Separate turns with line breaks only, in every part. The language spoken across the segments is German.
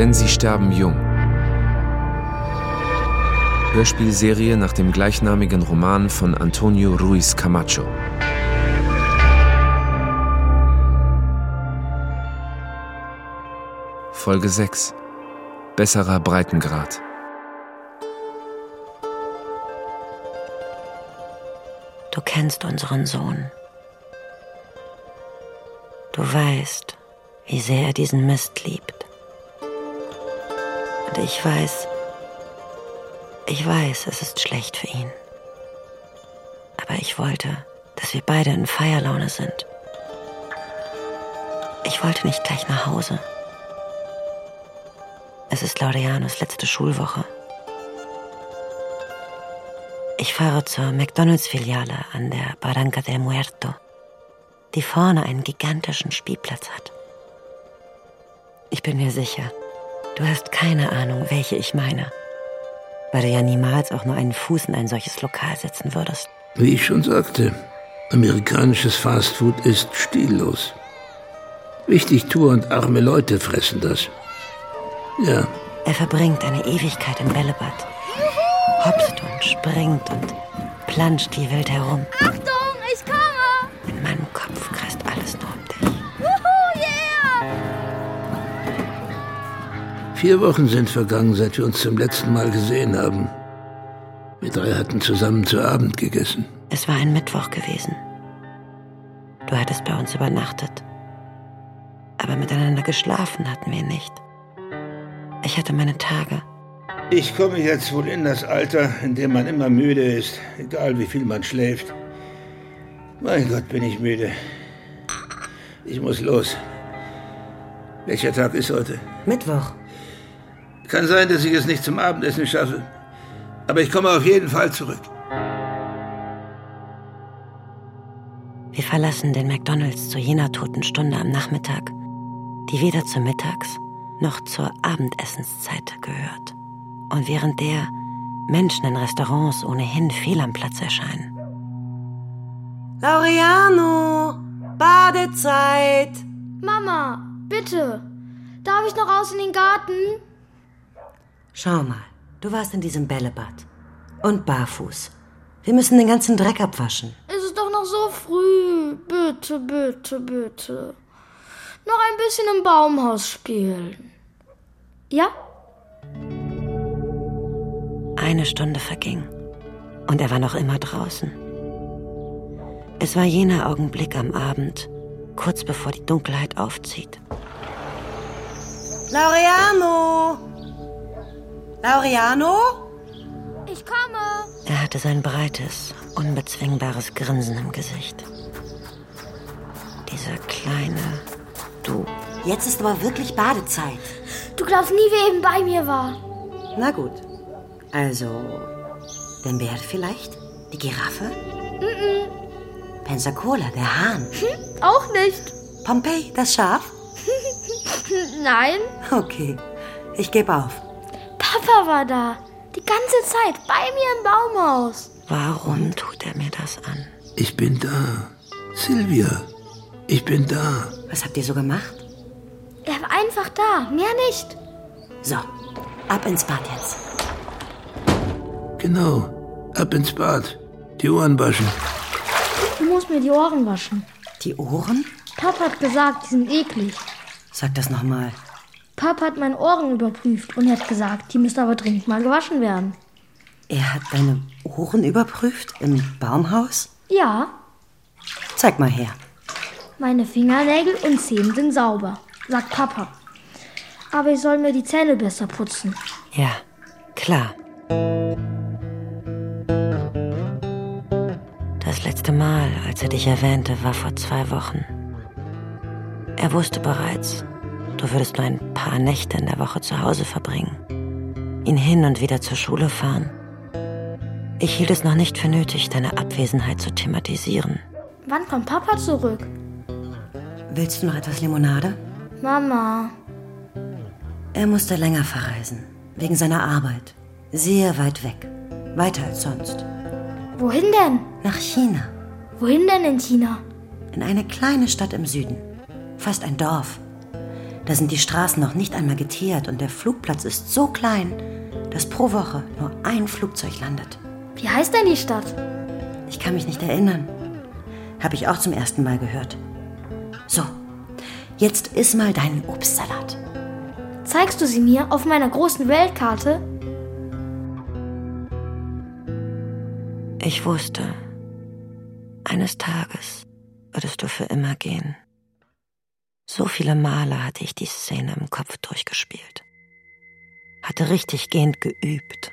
Denn sie sterben jung. Hörspielserie nach dem gleichnamigen Roman von Antonio Ruiz Camacho. Folge 6 Besserer Breitengrad
Du kennst unseren Sohn. Du weißt, wie sehr er diesen Mist liebt. Und ich weiß, ich weiß, es ist schlecht für ihn. Aber ich wollte, dass wir beide in Feierlaune sind. Ich wollte nicht gleich nach Hause. Es ist Laureanos letzte Schulwoche. Ich fahre zur McDonalds-Filiale an der Barranca del Muerto, die vorne einen gigantischen Spielplatz hat. Ich bin mir sicher, du hast keine Ahnung, welche ich meine weil du ja niemals auch nur einen Fuß in ein solches Lokal setzen würdest.
Wie ich schon sagte, amerikanisches Fastfood ist stillos. Wichtigtour und arme Leute fressen das. Ja.
Er verbringt eine Ewigkeit im Bällebad. Hopst und springt und planscht wie wild herum.
Achtung,
Vier Wochen sind vergangen, seit wir uns zum letzten Mal gesehen haben. Wir drei hatten zusammen zu Abend gegessen.
Es war ein Mittwoch gewesen. Du hattest bei uns übernachtet. Aber miteinander geschlafen hatten wir nicht. Ich hatte meine Tage.
Ich komme jetzt wohl in das Alter, in dem man immer müde ist, egal wie viel man schläft. Mein Gott, bin ich müde. Ich muss los. Welcher Tag ist heute?
Mittwoch.
Kann sein, dass ich es nicht zum Abendessen schaffe. Aber ich komme auf jeden Fall zurück.
Wir verlassen den McDonalds zu jener toten Stunde am Nachmittag, die weder zur Mittags- noch zur Abendessenszeit gehört. Und während der Menschen in Restaurants ohnehin fehl am Platz erscheinen.
Laureano! Badezeit!
Mama, bitte. Darf ich noch raus in den Garten?
Schau mal, du warst in diesem Bällebad. Und barfuß. Wir müssen den ganzen Dreck abwaschen.
Es ist doch noch so früh. Bitte, bitte, bitte. Noch ein bisschen im Baumhaus spielen. Ja?
Eine Stunde verging. Und er war noch immer draußen. Es war jener Augenblick am Abend, kurz bevor die Dunkelheit aufzieht.
Laureano! Laureano?
Ich komme.
Er hatte sein breites, unbezwingbares Grinsen im Gesicht. Dieser kleine Du.
Jetzt ist aber wirklich Badezeit.
Du glaubst nie, wer eben bei mir war.
Na gut. Also, der Bär vielleicht? Die Giraffe? Pensacola, der Hahn.
Auch nicht.
Pompeii, das Schaf?
Nein.
Okay, ich gebe auf.
Papa war da. Die ganze Zeit bei mir im Baumhaus.
Warum tut er mir das an?
Ich bin da. Silvia, ich bin da.
Was habt ihr so gemacht?
Er war einfach da, mehr nicht.
So, ab ins Bad jetzt.
Genau. Ab ins Bad. Die Ohren waschen.
Du musst mir die Ohren waschen.
Die Ohren?
Papa hat gesagt, die sind eklig.
Sag das nochmal.
Papa hat meine Ohren überprüft und hat gesagt, die müssen aber dringend mal gewaschen werden.
Er hat deine Ohren überprüft im Baumhaus?
Ja,
Zeig mal her.
meine Fingernägel und Zähne sind sauber, sagt Papa. Aber ich soll mir die Zähne besser putzen.
Ja, klar. Das letzte Mal, als er dich erwähnte, war vor zwei Wochen. Er wusste bereits, du würdest nur ein paar Nächte in der Woche zu Hause verbringen, ihn hin und wieder zur Schule fahren. Ich hielt es noch nicht für nötig, deine Abwesenheit zu thematisieren.
Wann kommt Papa zurück?
Willst du noch etwas Limonade?
Mama,
Er musste länger verreisen, wegen seiner Arbeit. Sehr weit weg. Weiter als sonst.
wohin denn?
Nach China.
Wohin denn in China?
In eine kleine Stadt im Süden. Fast ein Dorf. Da sind die Straßen noch nicht einmal geteert und der Flugplatz ist so klein, dass pro Woche nur ein Flugzeug landet.
Wie heißt denn die Stadt?
Ich kann mich nicht erinnern. Habe ich auch zum ersten Mal gehört. So, jetzt iss mal deinen Obstsalat.
Zeigst du sie mir auf meiner großen Weltkarte?
Ich wusste, eines Tages würdest du für immer gehen. So viele Male hatte ich die Szene im Kopf durchgespielt. Hatte richtig gehend geübt,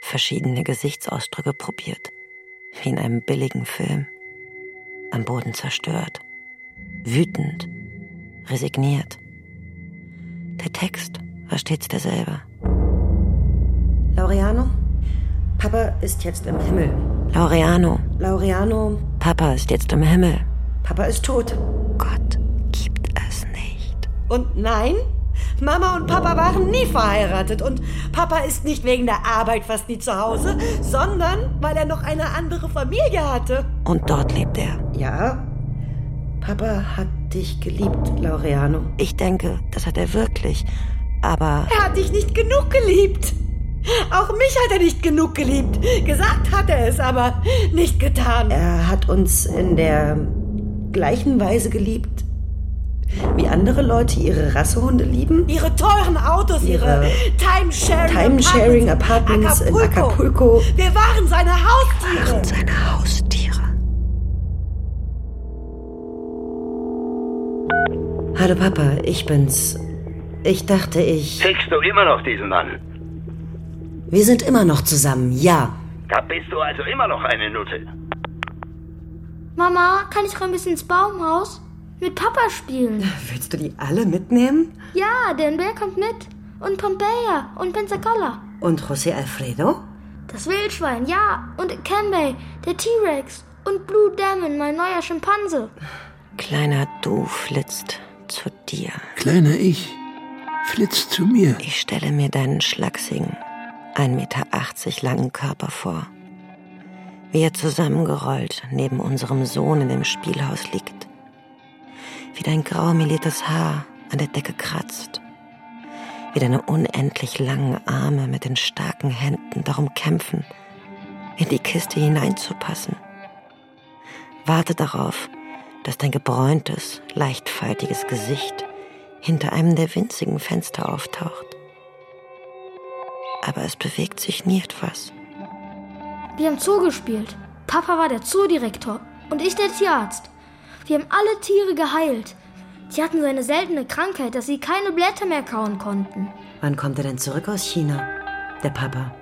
verschiedene Gesichtsausdrücke probiert, wie in einem billigen Film. Am Boden zerstört, wütend, resigniert. Der Text war stets derselbe. Laureano, Papa ist jetzt im Himmel. Laureano. Laureano. Papa ist jetzt im Himmel. Papa ist tot.
Und nein, Mama und Papa waren nie verheiratet und Papa ist nicht wegen der Arbeit fast nie zu Hause, sondern weil er noch eine andere Familie hatte.
Und dort lebt er.
Ja, Papa hat dich geliebt, Laureano.
Ich denke, das hat er wirklich. Aber
Er hat dich nicht genug geliebt. Auch mich hat er nicht genug geliebt. Gesagt hat er es, aber nicht getan. Er hat uns in der gleichen Weise geliebt, wie andere Leute ihre Rassehunde lieben. Ihre teuren Autos, ihre,
Ihre
Timesharing,
Timesharing Apartments in Acapulco.
Wir waren seine Haustiere.
waren seine Haustiere. Hallo Papa, ich bin's. Ich dachte, ich.
Fickst du immer noch diesen Mann?
Wir sind immer noch zusammen, ja.
Da bist du also immer noch eine Nutte.
Mama, kann ich ein bisschen ins Baumhaus? Mit Papa spielen.
Willst du die alle mitnehmen?
Ja, denn Bär kommt mit. Und Pompeia und Pensacola.
Und José Alfredo?
Das Wildschwein, ja. Und Kembay, der T-Rex. Und Blue Demon, mein neuer Schimpanse.
Kleiner Du flitzt zu dir.
Kleiner Ich, flitzt zu mir.
Ich stelle mir deinen schlachsigen, 1,80 Meter langen Körper vor. Wie er zusammengerollt neben unserem Sohn in dem Spielhaus liegt. Wie dein grau meliertes Haar an der Decke kratzt. Wie deine unendlich langen Arme mit den starken Händen darum kämpfen, in die Kiste hineinzupassen. Warte darauf, dass dein gebräuntes, leichtfaltiges Gesicht hinter einem der winzigen Fenster auftaucht. Aber es bewegt sich nie etwas.
Wir haben Zoo gespielt. Papa war der Zoodirektor und ich der Tierarzt. Wir haben alle Tiere geheilt. Die hatten so eine seltene Krankheit, dass sie keine Blätter mehr kauen konnten.
Wann kommt er denn zurück aus China? Der Papa.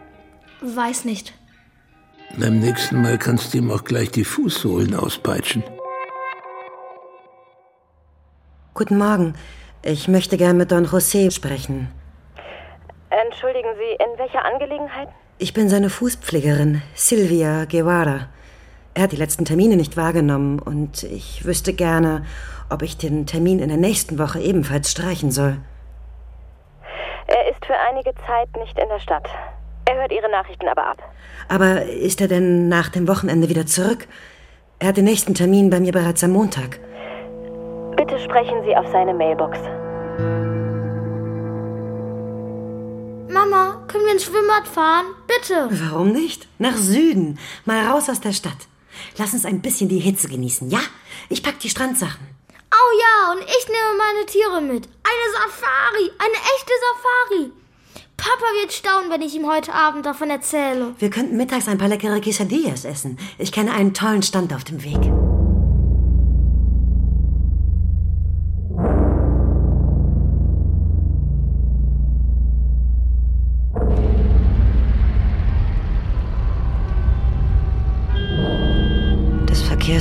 Weiß nicht.
Beim nächsten Mal kannst du ihm auch gleich die Fußsohlen auspeitschen.
Guten Morgen. Ich möchte gern mit Don José sprechen.
Entschuldigen Sie, in welcher Angelegenheit?
Ich bin seine Fußpflegerin, Silvia Guevara. Er hat die letzten Termine nicht wahrgenommen und ich wüsste gerne, ob ich den Termin in der nächsten Woche ebenfalls streichen soll.
Er ist für einige Zeit nicht in der Stadt. Er hört Ihre Nachrichten aber ab.
Aber ist er denn nach dem Wochenende wieder zurück? Er hat den nächsten Termin bei mir bereits am Montag.
Bitte sprechen Sie auf seine Mailbox.
Mama, können wir ins Schwimmbad fahren? Bitte.
Warum nicht? Nach Süden. Mal raus aus der Stadt. Lass uns ein bisschen die Hitze genießen, ja? Ich pack die Strandsachen.
Oh ja, und ich nehme meine Tiere mit. Eine Safari, eine echte Safari. Papa wird staunen, wenn ich ihm heute Abend davon erzähle.
Wir könnten mittags ein paar leckere Quesadillas essen. Ich kenne einen tollen Stand auf dem Weg.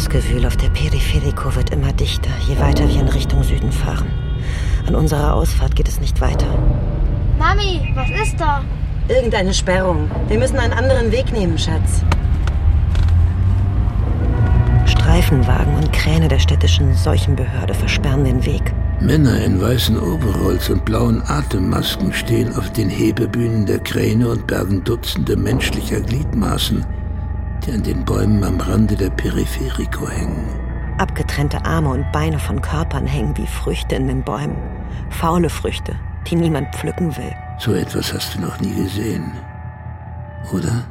Das Verkehrsgewühl auf der Periferico wird immer dichter, je weiter wir in Richtung Süden fahren. An unserer Ausfahrt geht es nicht weiter.
Mami, was ist da?
Irgendeine Sperrung. Wir müssen einen anderen Weg nehmen, Schatz. Streifenwagen und Kräne der städtischen Seuchenbehörde versperren den Weg.
Männer in weißen Overalls und blauen Atemmasken stehen auf den Hebebühnen der Kräne und bergen Dutzende menschlicher Gliedmaßen, die an den Bäumen am Rande der Periferico hängen.
Abgetrennte Arme und Beine von Körpern hängen wie Früchte in den Bäumen. Faule Früchte, die niemand pflücken will.
So etwas hast du noch nie gesehen. Oder?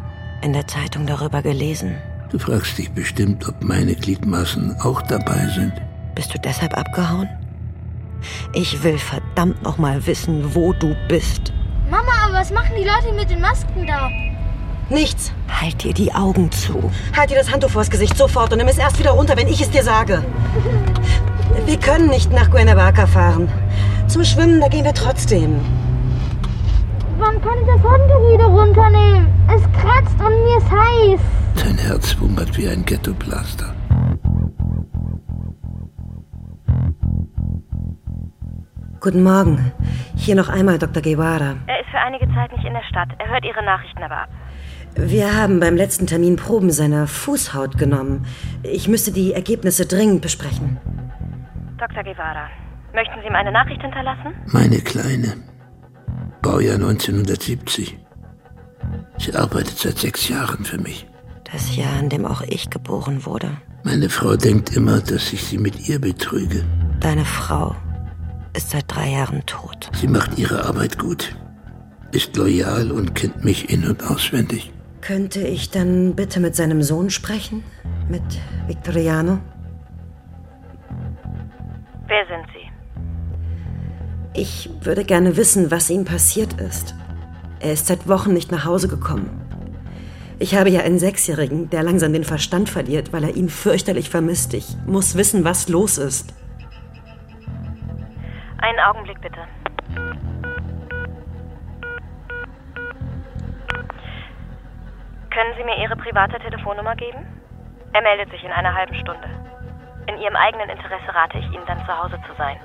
In der Zeitung darüber gelesen.
Du fragst dich bestimmt, ob meine Gliedmaßen auch dabei sind.
Bist du deshalb abgehauen? Ich will verdammt noch mal wissen, wo du bist.
Mama, aber was machen die Leute mit den Masken da?
Nichts.
Halt dir die Augen zu.
Halt dir das Handtuch vors Gesicht sofort und nimm es erst wieder runter, wenn ich es dir sage. Wir können nicht nach Guanabaca fahren. Zum Schwimmen, da gehen wir trotzdem.
Wann kann ich das Handtuch wieder runternehmen? Es kratzt und mir ist heiß.
Dein Herz wummert wie ein Ghetto-Blaster.
Guten Morgen. Hier noch einmal Dr. Guevara.
Er ist für einige Zeit nicht in der Stadt. Er hört Ihre Nachrichten aber ab.
Wir haben beim letzten Termin Proben seiner Fußhaut genommen. Ich müsste die Ergebnisse dringend besprechen.
Dr. Guevara, möchten Sie ihm eine Nachricht hinterlassen?
Meine Kleine. Baujahr 1970. Sie arbeitet seit sechs Jahren für mich.
Das Jahr, in dem auch ich geboren wurde.
Meine Frau denkt immer, dass ich sie mit ihr betrüge.
Deine Frau ist seit drei Jahren tot.
Sie macht ihre Arbeit gut, ist loyal und kennt mich in- und auswendig.
Könnte ich dann bitte mit seinem Sohn sprechen? Mit Victoriano?
Wer sind Sie?
Ich würde gerne wissen, was ihm passiert ist. Er ist seit Wochen nicht nach Hause gekommen. Ich habe ja einen Sechsjährigen, der langsam den Verstand verliert, weil er ihn fürchterlich vermisst. Ich muss wissen, was los ist.
Einen Augenblick bitte. Können Sie mir Ihre private Telefonnummer geben? Er meldet sich in einer halben Stunde. In Ihrem eigenen Interesse rate ich Ihnen dann zu Hause zu sein.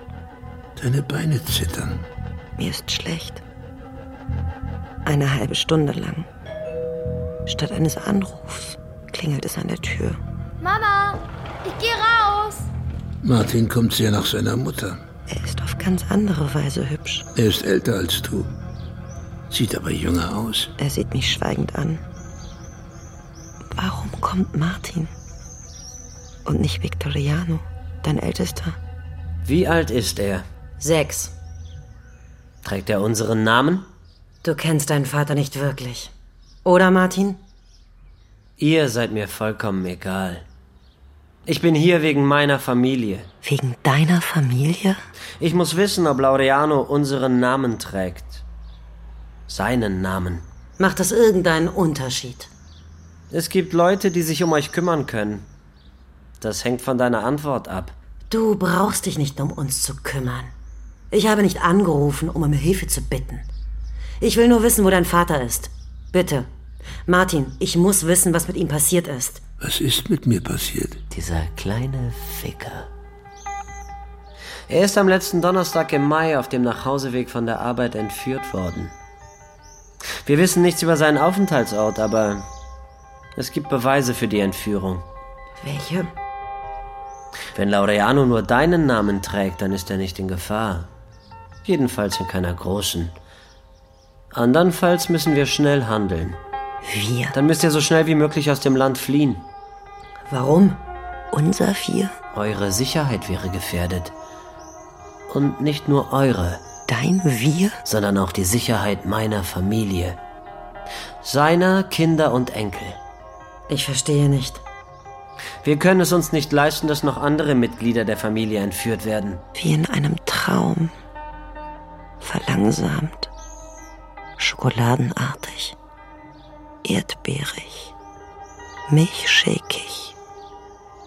Deine Beine zittern.
Mir ist schlecht. Eine halbe Stunde lang. Statt eines Anrufs klingelt es an der Tür.
Mama, ich gehe raus.
Martin kommt sehr nach seiner Mutter.
Er ist auf ganz andere Weise hübsch.
Er ist älter als du. Sieht aber jünger aus.
Er sieht mich schweigend an. Warum kommt Martin? Und nicht Victoriano, dein Ältester?
Wie alt ist er?
Sechs.
Trägt er unseren Namen?
Du kennst deinen Vater nicht wirklich. Oder, Martin?
Ihr seid mir vollkommen egal. Ich bin hier wegen meiner Familie.
Wegen deiner Familie?
Ich muss wissen, ob Laureano unseren Namen trägt. Seinen Namen.
Macht das irgendeinen Unterschied?
Es gibt Leute, die sich um euch kümmern können. Das hängt von deiner Antwort ab.
Du brauchst dich nicht um uns zu kümmern. Ich habe nicht angerufen, um um Hilfe zu bitten. Ich will nur wissen, wo dein Vater ist. Bitte. Martin, ich muss wissen, was mit ihm passiert ist.
Was ist mit mir passiert?
Dieser kleine Ficker. Er ist am letzten Donnerstag im Mai auf dem Nachhauseweg von der Arbeit entführt worden. Wir wissen nichts über seinen Aufenthaltsort, aber es gibt Beweise für die Entführung.
Welche?
Wenn Laureano nur deinen Namen trägt, dann ist er nicht in Gefahr. Jedenfalls in keiner großen. Andernfalls müssen wir schnell handeln.
Wir?
Dann müsst ihr so schnell wie möglich aus dem Land fliehen.
Warum?
Unser Wir?
Eure Sicherheit wäre gefährdet. Und nicht nur eure,
Dein Wir?
sondern auch die Sicherheit meiner Familie. Seiner Kinder und Enkel.
Ich verstehe nicht.
Wir können es uns nicht leisten, dass noch andere Mitglieder der Familie entführt werden.
Wie in einem Traum. Verlangsamt. Schokoladenartig. Erdbeerig. Milchschäkig.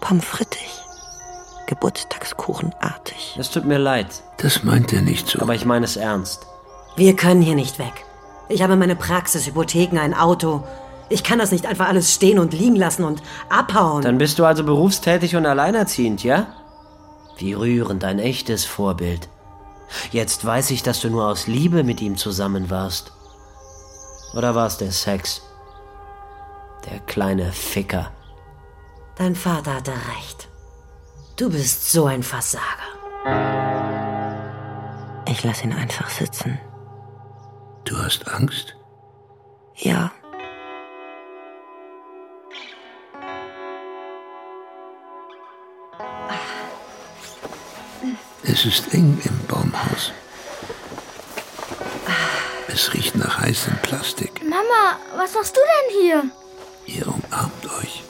Pommes frittig. Geburtstagskuchenartig.
Es tut mir leid,
Das meint er nicht so.
aber ich meine es ernst.
Wir können hier nicht weg. Ich habe meine Praxis, Hypotheken, ein Auto. Ich kann das nicht einfach alles stehen und liegen lassen und abhauen.
Dann bist du also berufstätig und alleinerziehend, ja? Wie rührend, ein echtes Vorbild. Jetzt weiß ich, dass du nur aus Liebe mit ihm zusammen warst. Oder war es der Sex? Der kleine Ficker.
Dein Vater hatte recht. Du bist so ein Versager.
Ich lasse ihn einfach sitzen.
Du hast Angst?
Ja.
Es ist eng im Baumhaus. Es riecht nach heißem Plastik.
Mama, was machst du denn hier?
Ihr umarmt euch.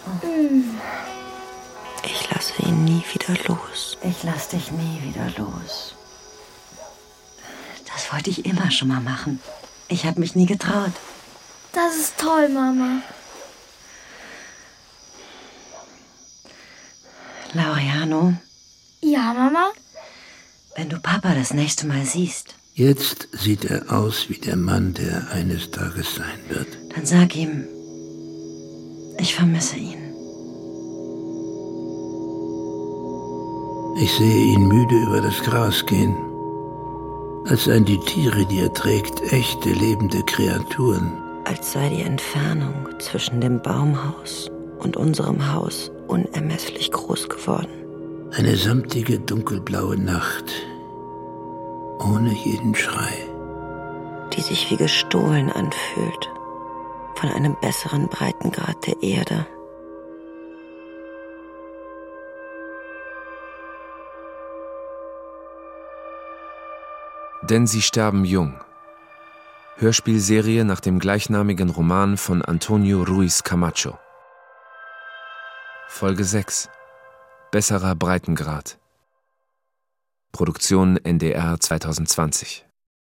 Ich lasse ihn nie wieder los.
Ich lass dich nie wieder los. Das wollte ich immer schon mal machen. Ich habe mich nie getraut.
Das ist toll, Mama.
Laureano,
Ja, Mama?
Wenn du Papa das nächste Mal siehst,
Jetzt sieht er aus wie der Mann, der eines Tages sein wird.
dann sag ihm, ich vermisse ihn.
Ich sehe ihn müde über das Gras gehen. Als seien die Tiere, die er trägt, echte lebende Kreaturen.
Als sei die Entfernung zwischen dem Baumhaus und unserem Haus unermesslich groß geworden.
Eine samtige dunkelblaue Nacht. Ohne jeden Schrei.
die sich wie gestohlen anfühlt von einem besseren Breitengrad der Erde.
Denn sie sterben jung. Hörspielserie nach dem gleichnamigen Roman von Antonio Ruiz Camacho. Folge 6. Besserer Breitengrad. Produktion NDR 2020.